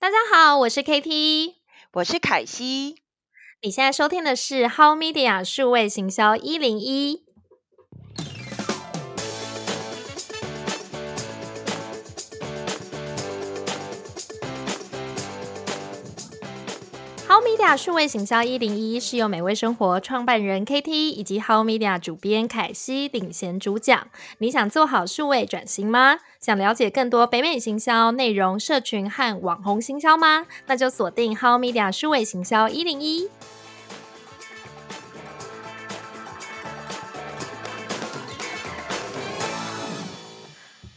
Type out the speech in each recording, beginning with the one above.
大家好，我是 KT，我是凯西。你现在收听的是 How Media 数位行销一零一。Media 数位行销一零一是由美味生活创办人 KT 以及 How Media 主编凯西领衔主讲。你想做好数位转型吗？想了解更多北美行销内容、社群和网红行销吗？那就锁定 How Media 数位行销一零一。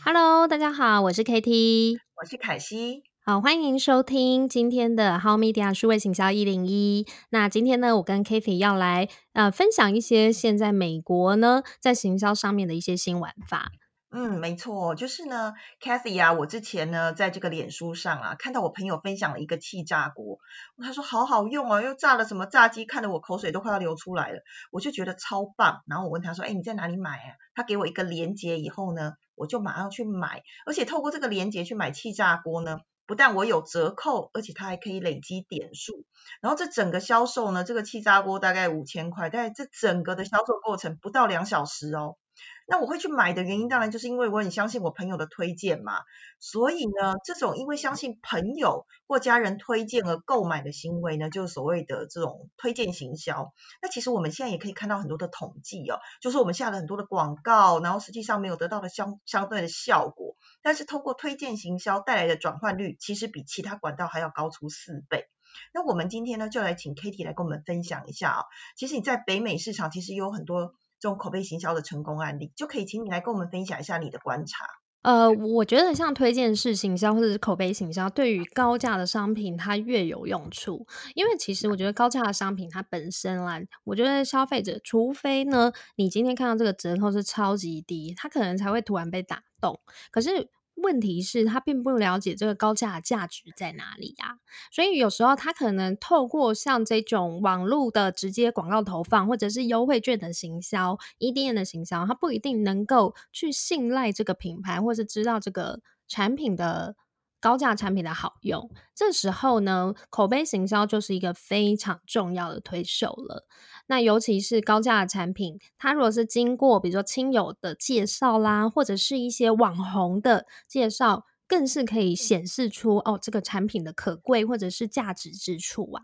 Hello，大家好，我是 KT，我是凯西。好，欢迎收听今天的 How Media 数位行销一零一。那今天呢，我跟 Kathy 要来呃分享一些现在美国呢在行销上面的一些新玩法。嗯，没错，就是呢，Kathy 啊，我之前呢在这个脸书上啊看到我朋友分享了一个气炸锅，他说好好用哦，又炸了什么炸鸡，看得我口水都快要流出来了，我就觉得超棒。然后我问他说，哎，你在哪里买啊？他给我一个链接以后呢，我就马上去买，而且透过这个链接去买气炸锅呢。不但我有折扣，而且它还可以累积点数。然后这整个销售呢，这个气炸锅大概五千块，但这整个的销售过程不到两小时哦。那我会去买的原因，当然就是因为我很相信我朋友的推荐嘛。所以呢，这种因为相信朋友或家人推荐而购买的行为呢，就是所谓的这种推荐行销。那其实我们现在也可以看到很多的统计哦，就是我们下了很多的广告，然后实际上没有得到的相相对的效果。但是通过推荐行销带来的转换率，其实比其他管道还要高出四倍。那我们今天呢，就来请 Kitty 来跟我们分享一下啊。其实你在北美市场，其实有很多。这种口碑行销的成功案例，就可以请你来跟我们分享一下你的观察。呃，我觉得像推荐式行销或者是口碑行销，对于高价的商品它越有用处，因为其实我觉得高价的商品它本身啦，我觉得消费者除非呢，你今天看到这个折扣是超级低，他可能才会突然被打动。可是。问题是，他并不了解这个高价价值在哪里呀？所以有时候他可能透过像这种网络的直接广告投放，或者是优惠券的行销、EDM 的行销，他不一定能够去信赖这个品牌，或是知道这个产品的。高价产品的好用，这时候呢，口碑行销就是一个非常重要的推手了。那尤其是高价的产品，它如果是经过比如说亲友的介绍啦，或者是一些网红的介绍。更是可以显示出哦，这个产品的可贵或者是价值之处啊。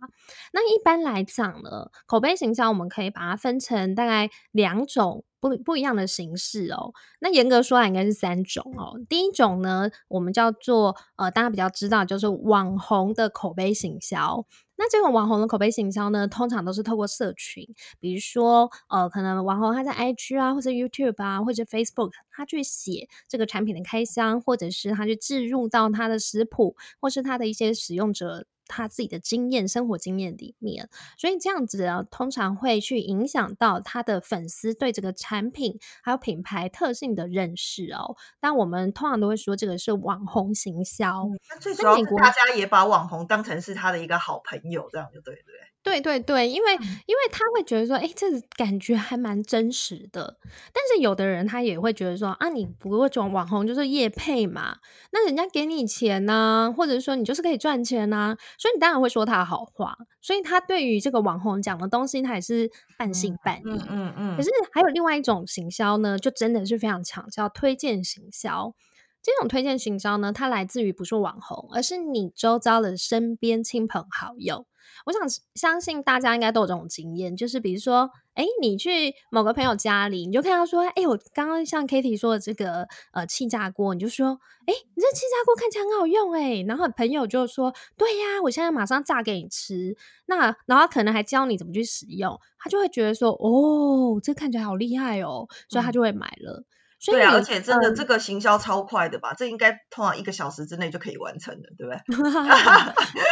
那一般来讲呢，口碑行销我们可以把它分成大概两种不不一样的形式哦。那严格说来应该是三种哦。第一种呢，我们叫做呃，大家比较知道就是网红的口碑行销。那这种网红的口碑行销呢，通常都是透过社群，比如说，呃，可能网红他在 IG 啊，或者 YouTube 啊，或者 Facebook，他去写这个产品的开箱，或者是他去置入到他的食谱，或是他的一些使用者。他自己的经验、生活经验里面，所以这样子啊，通常会去影响到他的粉丝对这个产品还有品牌特性的认识哦。但我们通常都会说，这个是网红行销。那最主要大家也把网红当成是他的一个好朋友，这样就对对。对对对，因为因为他会觉得说，哎，这感觉还蛮真实的。但是有的人他也会觉得说，啊，你不过种网红就是业配嘛，那人家给你钱呢，或者说你就是可以赚钱呐，所以你当然会说他好话。所以他对于这个网红讲的东西，他也是半信半疑。嗯嗯嗯。可是还有另外一种行销呢，就真的是非常强，叫推荐行销。这种推荐行销呢，它来自于不是网红，而是你周遭的身边亲朋好友。我想相信大家应该都有这种经验，就是比如说，哎，你去某个朋友家里，你就看到说，哎，我刚刚像 Kitty 说的这个呃气炸锅，你就说，哎，你这气炸锅看起来很好用，哎，然后朋友就说，对呀，我现在马上炸给你吃。那然后可能还教你怎么去使用，他就会觉得说，哦，这看起来好厉害哦，所以他就会买了。对啊，而且真的这个行销超快的吧？这应该通常一个小时之内就可以完成的，对不对？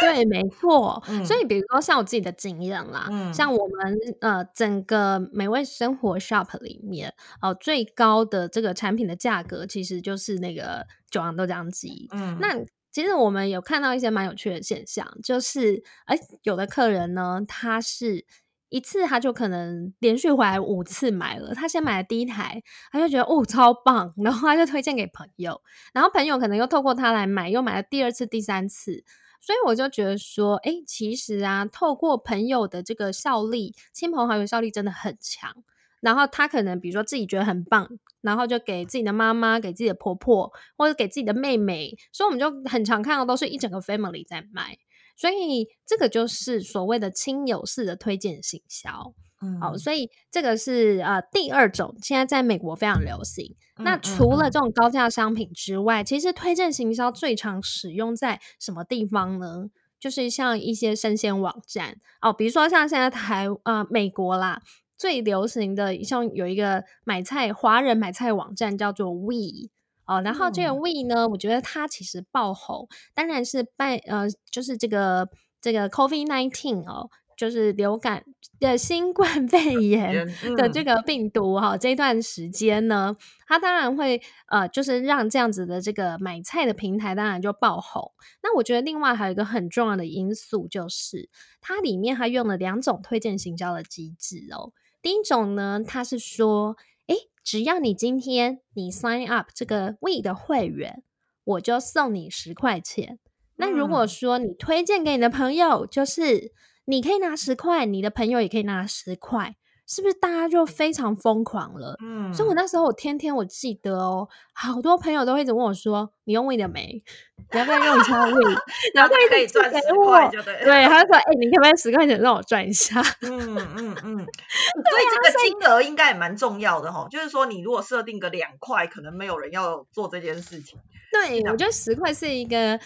对，没错。所以比如说像我自己的经验啦，像我们呃整个美味生活 shop 里面，呃最高的这个产品的价格其实就是那个九阳豆浆机。嗯，那其实我们有看到一些蛮有趣的现象，就是哎有的客人呢他是。一次他就可能连续回来五次买了。他先买了第一台，他就觉得哦超棒，然后他就推荐给朋友，然后朋友可能又透过他来买，又买了第二次、第三次。所以我就觉得说，哎，其实啊，透过朋友的这个效力，亲朋好友效力真的很强。然后他可能比如说自己觉得很棒，然后就给自己的妈妈、给自己的婆婆或者给自己的妹妹。所以我们就很常看到都是一整个 family 在卖。所以这个就是所谓的亲友式的推荐行销。嗯，好，所以这个是呃第二种，现在在美国非常流行。那除了这种高价商品之外，其实推荐行销最常使用在什么地方呢？就是像一些生鲜网站哦，比如说像现在台呃美国啦，最流行的像有一个买菜华人买菜网站叫做 We 哦，然后这个 We 呢，我觉得它其实爆红，当然是拜呃就是这个这个 Covid nineteen 哦。就是流感的新冠 肺炎 的这个病毒哈，这段时间呢，它当然会呃，就是让这样子的这个买菜的平台当然就爆红。那我觉得另外还有一个很重要的因素，就是它里面它用了两种推荐行销的机制哦。第一种呢，它是说，诶，只要你今天你 sign up 这个 We 的会员，我就送你十块钱。那如果说你推荐给你的朋友，就是你可以拿十块，你的朋友也可以拿十块，是不是大家就非常疯狂了？嗯，所以我那时候我天天我记得哦，好多朋友都会一直问我说：“你用 We 的没？你要不要用一下 We？” 然后他可以赚十块就对。对，他说：“哎，你可不可以十块钱让我赚一下？”嗯嗯嗯。所以这个金额应该也蛮重要的哈，就是说你如果设定个两块，可能没有人要做这件事情。对，我觉得十块是一个。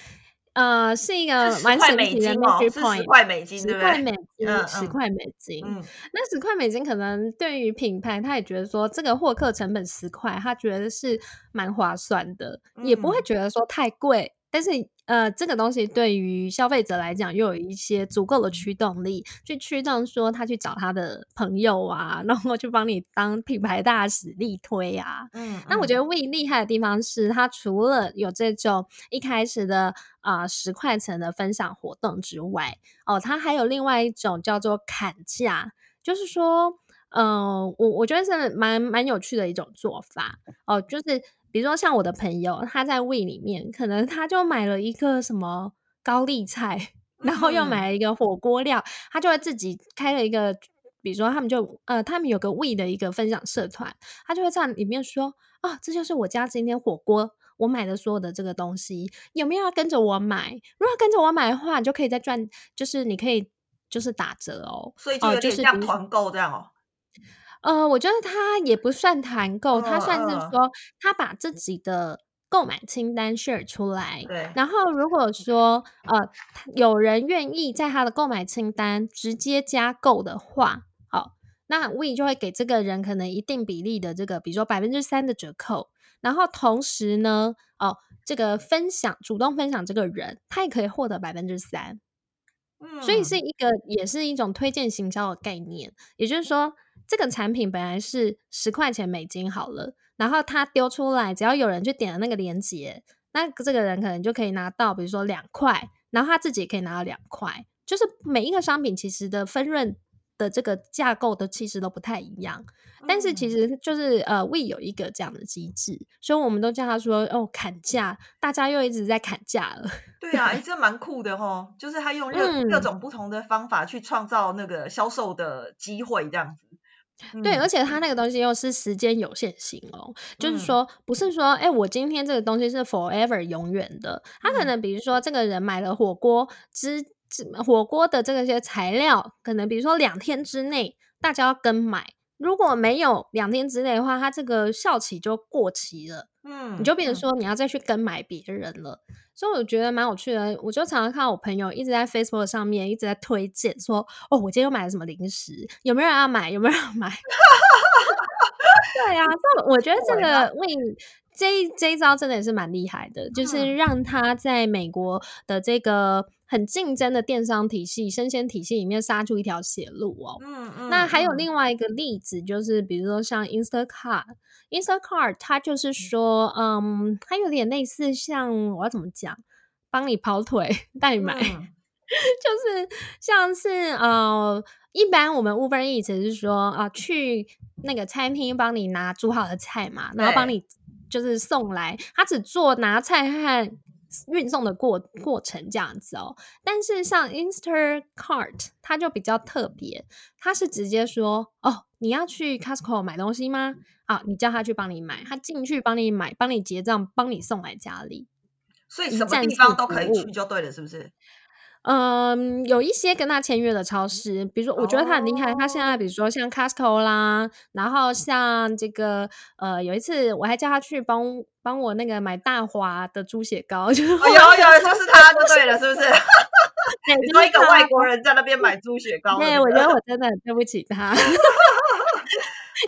呃，是一个蛮神奇的 point，十块美金，十块美金，十块美金。那十块美金可能对于品牌，他也觉得说这个获客成本十块，他觉得是蛮划算的，也不会觉得说太贵。但是，呃，这个东西对于消费者来讲，又有一些足够的驱动力，去驱动说他去找他的朋友啊，然后去帮你当品牌大使力推啊。嗯，那我觉得 We 厉害的地方是，它除了有这种一开始的啊十块钱的分享活动之外，哦，它还有另外一种叫做砍价，就是说，嗯，我我觉得是蛮蛮有趣的一种做法哦，就是。比如说像我的朋友，他在胃里面，可能他就买了一个什么高丽菜，然后又买了一个火锅料，他就会自己开了一个，比如说他们就呃，他们有个胃的一个分享社团，他就会在里面说啊，这就是我家今天火锅我买的所有的这个东西，有没有要跟着我买？如果跟着我买的话，你就可以再赚，就是你可以就是打折哦，所以就有点像团购这样哦。呃，我觉得他也不算团购，他算是说他把自己的购买清单 share 出来。对。然后如果说呃有人愿意在他的购买清单直接加购的话，好，那 We 就会给这个人可能一定比例的这个，比如说百分之三的折扣。然后同时呢，哦，这个分享主动分享这个人，他也可以获得百分之三。嗯。所以是一个也是一种推荐行销的概念，也就是说。这个产品本来是十块钱美金好了，然后他丢出来，只要有人去点了那个链接，那这个人可能就可以拿到，比如说两块，然后他自己也可以拿到两块。就是每一个商品其实的分润的这个架构都其实都不太一样，但是其实就是呃，We 有一个这样的机制，所以我们都叫他说哦砍价，大家又一直在砍价了。对啊，哎，这蛮酷的哦，就是他用各各种不同的方法去创造那个销售的机会，这样子。对，而且它。那个东西又是时间有限性哦，就是说不是说，哎，我今天这个东西是 forever 永远的。他可能比如说，这个人买了火锅之火锅的这个些材料，可能比如说两天之内大家要跟买，如果没有两天之内的话，它这个效期就过期了。嗯，你就变成说你要再去跟买别人了。所以我觉得蛮有趣的，我就常常看到我朋友一直在 Facebook 上面一直在推荐，说哦，我今天又买了什么零食，有没有人要买？有没有人要买？对呀，这我觉得这个为这这一招真的也是蛮厉害的，就是让他在美国的这个很竞争的电商体系、生鲜体系里面杀出一条血路哦。嗯嗯。那还有另外一个例子，就是比如说像 Instacart，Instacart 它就是说，嗯，它有点类似像我要怎么讲，帮你跑腿带你买。就是像是呃，一般我们 Uber Eats 是说啊、去那个餐厅帮你拿煮好的菜嘛，然后帮你就是送来，他只做拿菜和运送的过过程这样子哦。但是像 Instacart，它就比较特别，它是直接说哦，你要去 Costco 买东西吗？啊，你叫他去帮你买，他进去帮你买，帮你结账，帮你送来家里。所以什么地方都可以去就对了，是不是？嗯，有一些跟他签约的超市，比如说，我觉得他很厉害。他现在比如说像 Costco 啦，然后像这个呃，有一次我还叫他去帮帮我那个买大华的猪血糕，就是哦，有有，就是他就对了，是不是？对你说一个外国人在那边买猪血糕，对我觉得我真的很对不起他。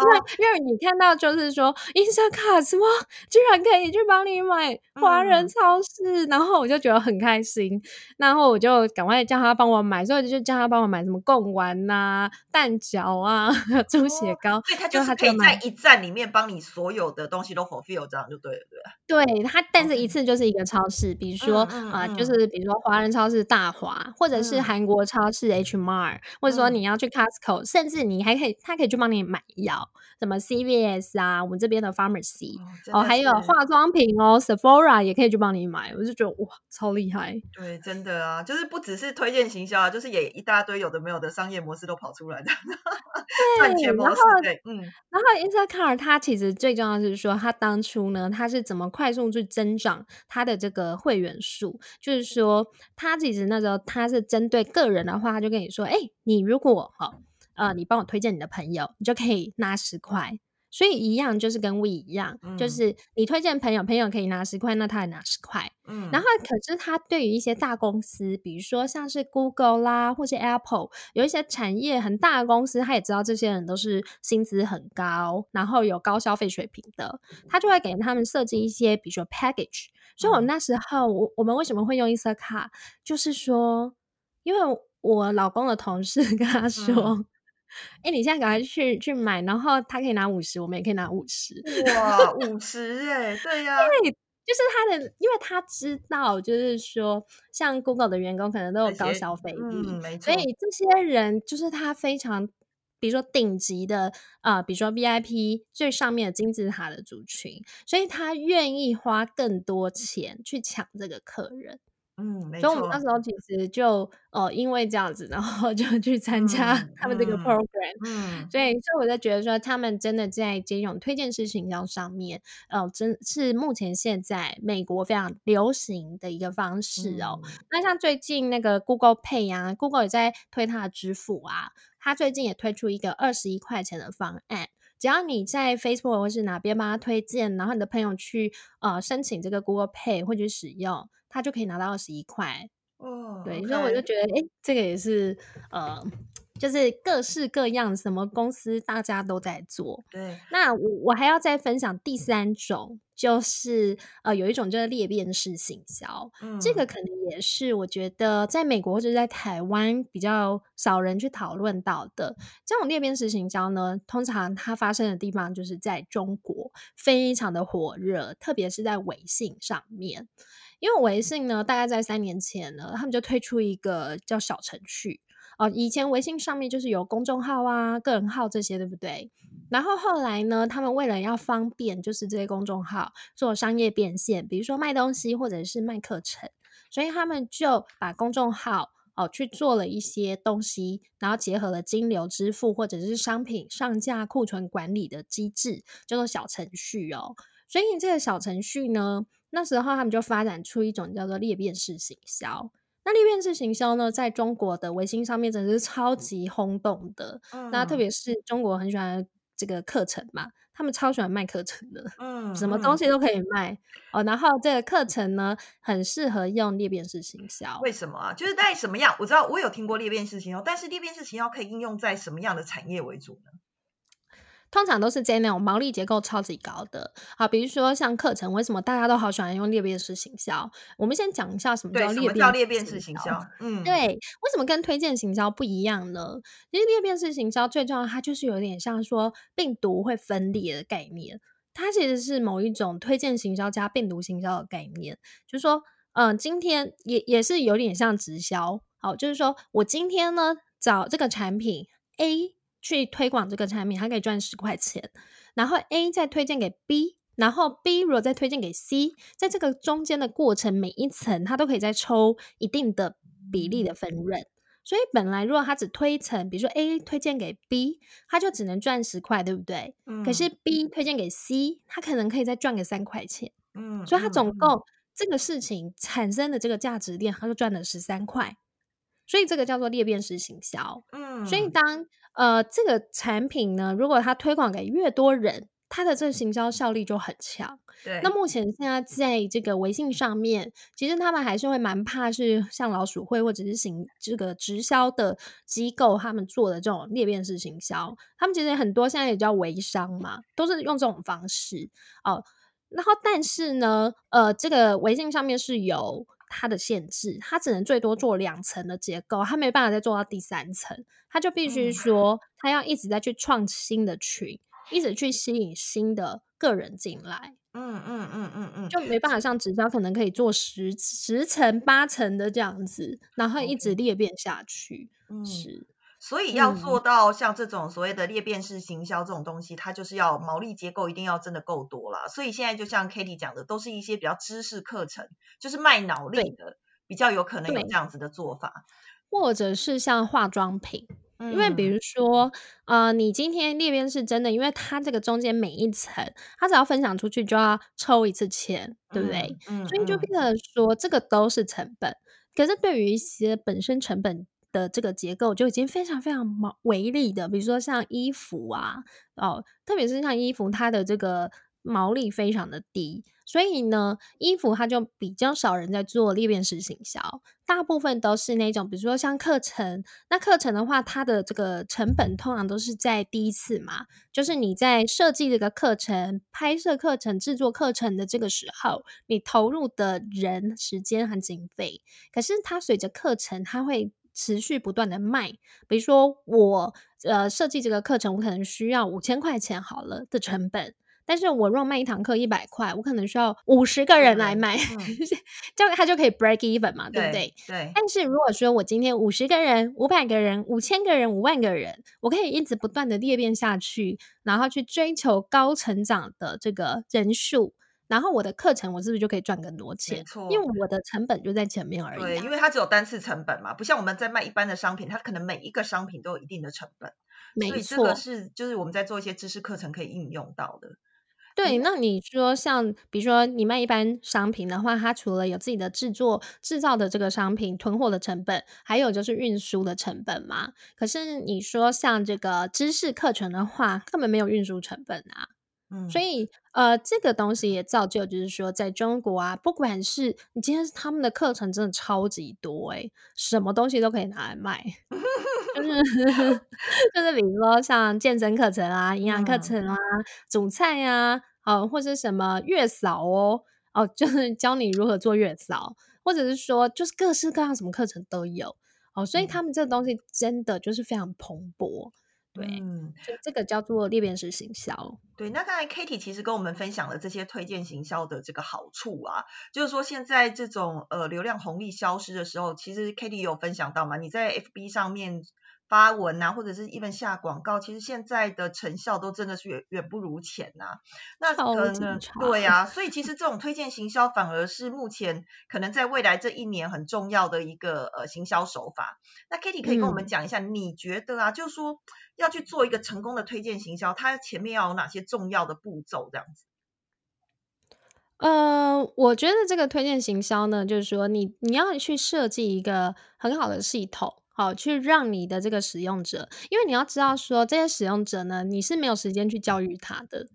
因为因为你看到就是说 Instacart 什么居然可以去帮你买华人嗯。超市，然后我就觉得很开心，然后我就赶快叫他帮我买，所以我就叫他帮我买什么贡丸呐、蛋饺啊、猪血糕，所以他就就是可以在一站里面帮你所有的东西都 fulfill，这样就对了，对不对？他，但是一次就是一个超市，比如说啊、嗯嗯呃嗯。就是比如说华人超市大华，或者是嗯。韩国超市 H Mart，或者说嗯。你要去 Costco，甚至你还可以，他可以去帮你买药，什么 CVS 啊，我们这边的 Pharmacy 哦，还有化妆品哦，Sephora 也可以去帮你买，我就觉得哇，超厉害。对，真的啊，就是不只是推荐行销啊，就是也一大堆有的没有的商业模式都跑出来的，赚钱模式然后，对，嗯然后 Instacart 它其实最重要的是说，它当初呢，它是怎么快速去增长它的这个会员数？就是说，它其实那时候它是针对个人的话，它就跟你说，哎，你如果哈呃，你帮我推荐你的朋友，你就可以拿十块。所以一样就是跟 We 一样，就嗯是你推荐朋友，朋友可以拿十块，那他也拿十块。嗯，然后，可是他对于一些大公司，比如说像是 Google 啦，或是 Apple，有一些产业很大的公司，他也知道这些人都是薪资很高，然后有高消费水平的，他就会给他们设计一些，比如说 package。所以我嗯那时候，我我们为什么会用 Instacart，就是说，因为我老公的同事跟他说。嗯哎、你现在赶快去去买，然后他可以拿五十，我们也可以拿五十。哇，五 十哎，对呀、因为就是他的，因为他知道，就是说，像 Google 的员工可能都有高消费力，嗯，没错所，以这些人就是他非常，比如说顶级的，呃，比如说 VIP 最上面的金字塔的族群，所以他愿意花更多钱去抢这个客人。嗯，所以我们那，时候其实就呃，因为这样子，然后就 去参加嗯他们这个嗯 program。嗯所以，所以我就觉得说，他们真的在这种推荐式行销上面，呃，真是目前现在美国非常流行的一个方式哦。嗯那像最近那个 Google Pay 啊，Google 也在推它的支付啊，它最近也推出一个二十一块钱的方案。只要你在 Facebook 或是哪边帮他推荐，然后你的朋友去呃申请这个 Google Pay 或者使用，他就可以拿到二十一块。哦，对，所以我就觉得，哎、这个也是呃，就是各式各样，什么公司大家都在做。对，那我我还要再分享第三种，就是呃，有一种就是裂变式行销，这个嗯可能也是我觉得在美国或者在台湾比较少人去讨论到的。这种裂变式行销呢，通常它发生的地方就是在中国，非常的火热，特别是在微信上面。因为微信呢，大概在三年前呢，他们就推出一个叫小程序。哦，以前微信上面就是有公众号啊、个人号这些，对不对？然后后来呢，他们为了要方便，就是这些公众号做商业变现，比如说卖东西或者是卖课程，所以他们就把公众号哦去做了一些东西，然后结合了金流支付或者是商品上架库存管理的机制，叫做小程序哦。所以这个小程序呢，那时候他们就发展出一种叫做裂变式行销。那裂变式行销呢，在中国的微信上面真的是超级轰动的。那特嗯别是中国很喜欢这个课程嘛，他们超喜欢卖课程的，嗯什么东嗯，西都可以卖哦。然后这个课程呢，很适合用裂变式行销。为什么啊？就是在什么样？我知道我有听过裂变式行销，但是裂变式行销可以应用在什么样的产业为主呢？通常都是在那种毛利结构超级高的，好，比如说像课程，为什么大家都好喜欢用裂变式行销？我们先讲一下什么，叫裂变裂变式式行销。嗯，对，为什么跟推荐行销不一样呢？因为裂变式行销最重要，它就是有点像说病毒会分裂的概念，它其实是某一种推荐行销加病毒行销的概念，就是说，嗯、今天也也是有点像直销好，就是说我今天呢找这个产品 A 去推广这个产品，它可以赚十块钱，然后 A 再推荐给 B，然后 B 如果再推荐给 C，在这个中间的过程，每一层它都可以再抽一定的比例的分润。所以本来如果他只推一层，比如说 A 推荐给 B，他就只能赚十块，对不对？嗯，可是 B 推荐给 C，他可能可以再赚个三块钱。嗯，所以他总共这个事情产生的这个价值链，他就赚了十三块。所以这个叫做裂变式行销。嗯，所以当呃这个产品呢，如果它推广给越多人，它的这个行销效力就很强。对，那目前现在在这个微信上面，其实他们还是会蛮怕是像老鼠会或者是行这个直销的机构他们做的这种裂变式行销，他们其实很多现在也叫微商嘛，都是用这种方式哦。然后但是呢，呃，这个微信上面是有它的限制，它只能最多做两层的结构，它没办法再做到第三层，它就必须嗯说，它要一直在去创新的群，一直去吸引新的个人进来。嗯嗯嗯嗯嗯，就没办法像直销可能可以做十十层八层的这样子，然后一直裂变下去。嗯是，所以要嗯做到像这种所谓的裂变式行销这种东西，它就是要毛利结构一定要真的够多啦。所以现在就像 k a t i e 讲的，都是一些比较知识课程，就是卖脑力的，比较有可能有对这样子的做法。或者是像化妆品，因为比嗯如说，呃，你今天裂变是真的，因为它这个中间每一层，它只要分享出去就要抽一次钱，对不对？嗯，所以就嗯变成说，这个都是成本。可是对于一些本身成本的这个结构就已经非常非常毛微利的，比如说像衣服啊，哦，特别是像衣服，它的这个毛利非常的低，所以呢，衣服它就比较少人在做裂变式行销，大部分都是那种，比如说像课程，那课程的话，它的这个成本通常都是在第一次嘛，就是你在设计这个课程、拍摄课程、制作课程的这个时候，你投入的人、时间和经费。可是它随着课程，它会持续不断的卖。比如说我呃设计这个课程，我可能需要五千块钱好了的成本。但是我如果卖一堂课一百块，我可能需要五十个人来买，嗯 这样它就可以 break even 嘛，对不对？对，但是如果说我今天五十个人、五百个人、五千个人、五万个人，我可以一直不断的裂变下去，然后去追求高成长的这个人数，然后我的课程我是不是就可以赚更多钱？错因为我的成本就在前面而已、对，啊。因为它只有单次成本嘛，不像我们在卖一般的商品，它可能每一个商品都有一定的成本，所没错以这个，是就是我们在做一些知识课程可以应用到的。对，那你说像比如说你卖一般商品的话，它除了有自己的制作制造的这个商品囤货的成本，还有就是运输的成本嘛。可是你说像这个知识课程的话，根本没有运输成本啊。嗯，所以呃，这个东西也造就，就是说，在中国啊，不管是你今天他们的课程真的超级多诶、什么东西都可以拿来卖，就是就是比如说像健身课程啊、营养课嗯。程啊、煮菜啊，哦，或者什么月嫂哦，哦，就是教你如何做月嫂，或者是说就是各式各样什么课程都有。哦，所以嗯。他们这个东西真的就是非常蓬勃，对，嗯，这个叫做裂变式行销。对，那刚才 Katie 其实跟我们分享了这些推荐行销的这个好处啊，就是说现在这种呃流量红利消失的时候，其实 Katie 有分享到嘛，你在 FB 上面发文啊，或者是 even 下广告，其实现在的成效都真的是远远不如前呐、那超可能对呀、所以其实这种推荐行销反而是目前可能在未来这一年很重要的一个呃行销手法。那 Kitty 可以跟我们嗯讲一下，你觉得啊，就是说要去做一个成功的推荐行销，它前面要有哪些重要的步骤？这样子。呃，我觉得这个推荐行销呢，就是说你你要去设计一个很好的系统，好去让你的这个使用者，因为你要知道说这些使用者呢，你是没有时间去教育他的。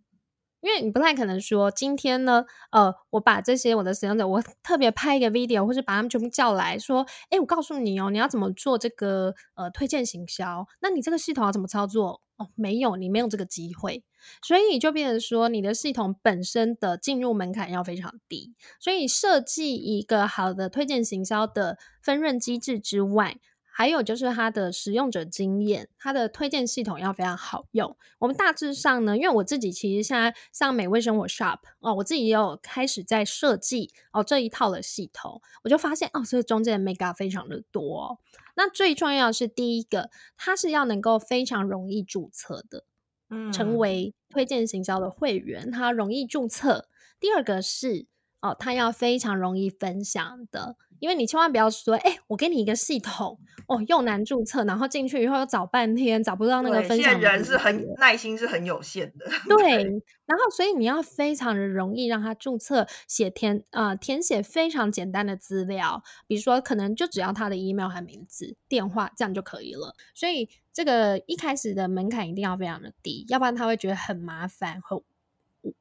因为你不太可能说今天呢，呃，我把这些我的使用者，我特别拍一个 video，或是把他们全部叫来说，诶，我告诉你哦，你要怎么做这个呃推荐行销？那你这个系统要怎么操作？哦，没有，你没有这个机会，所以就变成说你的系统本身的进入门槛要非常低。所以设计一个好的推荐行销的分润机制之外，还有就是它的使用者经验，它的推荐系统要非常好用。我们大致上呢，因为我自己其实现在像美味生活 Shop 哦，我自己也有开始在设计哦这一套的系统，我就发现哦，这中间的 mega 非常的多。那最重要的是第一个，它是要能够非常容易注册的，嗯，成为推荐行销的会员，它容易注册。第二个是哦，他要非常容易分享的。因为你千万不要说，哎，我给你一个系统，哦，又难注册，然后进去以后又找半天找不到那个分享。人是很耐心是很有限的。对，然后所以你要非常的容易让他注册，写填呃填写非常简单的资料，比如说可能就只要他的 email 和名字、电话这样就可以了。所以这个一开始的门槛一定要非常的低，要不然他会觉得很麻烦和。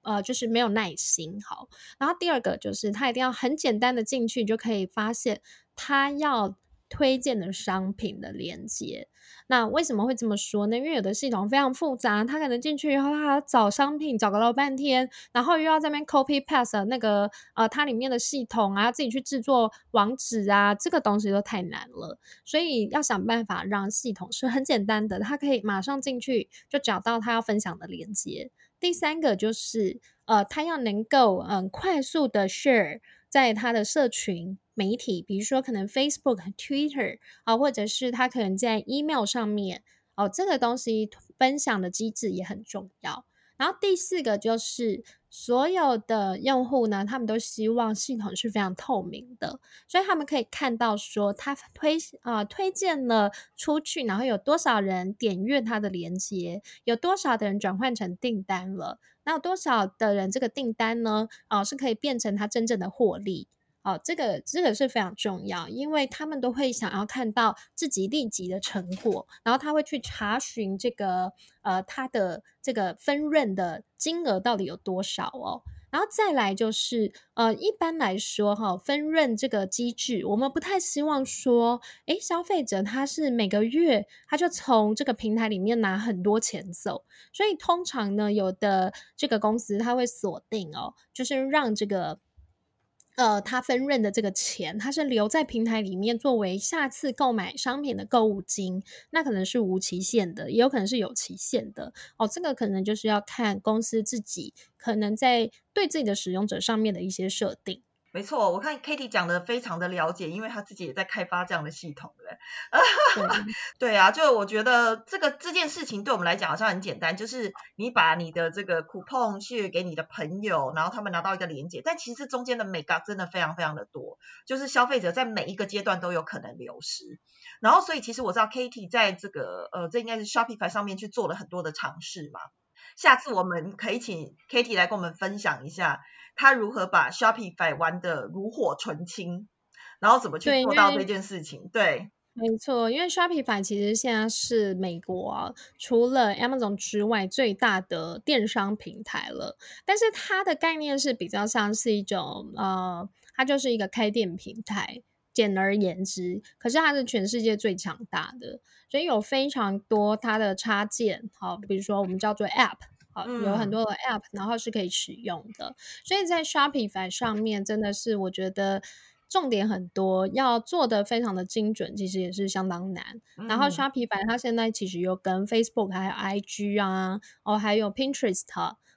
呃，就是没有耐心，好。然后第二个就是他一定要很简单的进去就可以发现他要推荐的商品的链接。那为什么会这么说呢？因为有的系统非常复杂，他可能进去以后，他找商品找个老半天，然后又要在那边 copy past 那个呃它里面的系统啊，自己去制作网址啊，这个东西都太难了。所以要想办法让系统是很简单的，他可以马上进去就找到他要分享的链接。第三个就是，呃，他要能够嗯快速的 share 在他的社群媒体，比如说可能 Facebook、Twitter 啊，或者是他可能在 email 上面哦，这个东西分享的机制也很重要。然后第四个就是，所有的用户呢，他们都希望系统是非常透明的，所以他们可以看到说，他推啊推荐了出去，然后有多少人点阅他的链接，有多少的人转换成订单了，那有多少的人这个订单呢，啊是可以变成他真正的获利。哦，这个这个是非常重要，因为他们都会想要看到自己立即的成果，然后他会去查询这个呃他的这个分润的金额到底有多少哦，然后再来就是呃一般来说哈分润这个机制，我们不太希望说，诶消费者他是每个月他就从这个平台里面拿很多钱走，所以通常呢有的这个公司他会锁定哦，就是让这个。呃，他分润的这个钱，他是留在平台里面作为下次购买商品的购物金，那可能是无期限的，也有可能是有期限的。哦，这个可能就是要看公司自己可能在对自己的使用者上面的一些设定。没错，我看 Kitty 讲的非常的了解，因为他自己也在开发这样的系统，对 对啊，就我觉得这个这件事情对我们来讲好像很简单，就是你把你的这个 coupon 去给你的朋友，然后他们拿到一个链接，但其实中间的美 e 真的非常非常的多，就是消费者在每一个阶段都有可能流失。然后所以其实我知道 Kitty 在这个呃，这应该是 Shopify 上面去做了很多的尝试嘛。下次我们可以请 Kitty 来跟我们分享一下。他如何把 Shopify 玩的炉火纯青，然后怎么去做到这件事情？对，没错，因为 Shopify 其实现在是美国除了 Amazon 之外最大的电商平台了。但是它的概念是比较像是一种呃，它就是一个开店平台，简而言之。可是它是全世界最强大的，所以有非常多它的插件，好，比如说我们叫做 App。有很多的 App，然后是可以使用的，所以在 Shopify 上面真的是我觉得重点很多，要做的非常的精准，其实也是相当难。然后 Shopify 它现在其实又跟 Facebook 还有 IG 啊，哦还有 Pinterest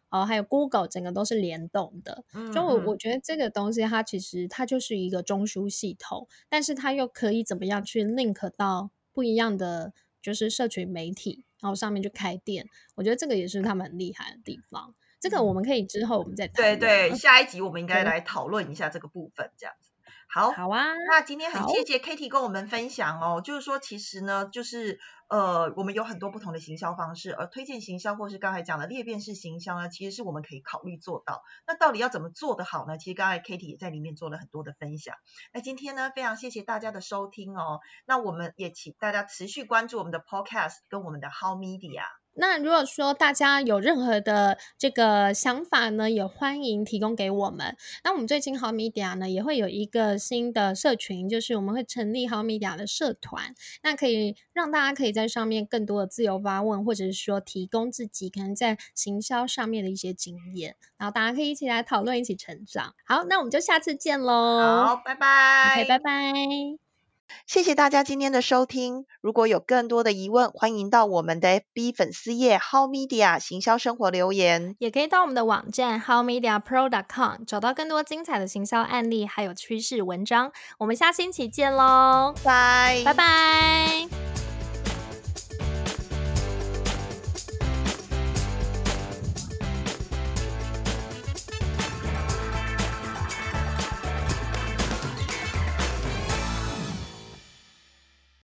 哦还有 Google 整个都是联动的，所以我我觉得这个东西它其实它就是一个中枢系统，但是它又可以怎么样去 link 到不一样的就是社群媒体。然后上面就开店，我觉得这个也是他们很厉害的地方。这个我们可以之后我们再对对，下一集我们应该来讨论一下这个部分，这样子。好，好啊。那今天很谢谢 Katie 跟我们分享哦，就是说其实呢，就是呃，我们有很多不同的行销方式，而推荐行销或是刚才讲的裂变式行销呢，其实是我们可以考虑做到。那到底要怎么做得好呢？其实刚才 Katie 也在里面做了很多的分享。那今天呢，非常谢谢大家的收听哦。那我们也请大家持续关注我们的 Podcast 跟我们的 How Media。那如果说大家有任何的这个想法呢，也欢迎提供给我们。那我们最近好米迪亚呢也会有一个新的社群，就是我们会成立好米迪亚的社团，那可以让大家可以在上面更多的自由发问，或者是说提供自己可能在行销上面的一些经验，然后大家可以一起来讨论，一起成长。好，那我们就下次见喽。好，拜拜。OK，拜拜。谢谢大家今天的收听。如果有更多的疑问，欢迎到我们的 FB 粉丝页 How Media 行销生活留言，也可以到我们的网站 How Media Pro dot com 找到更多精彩的行销案例，还有趋势文章。我们下星期见喽，拜拜拜。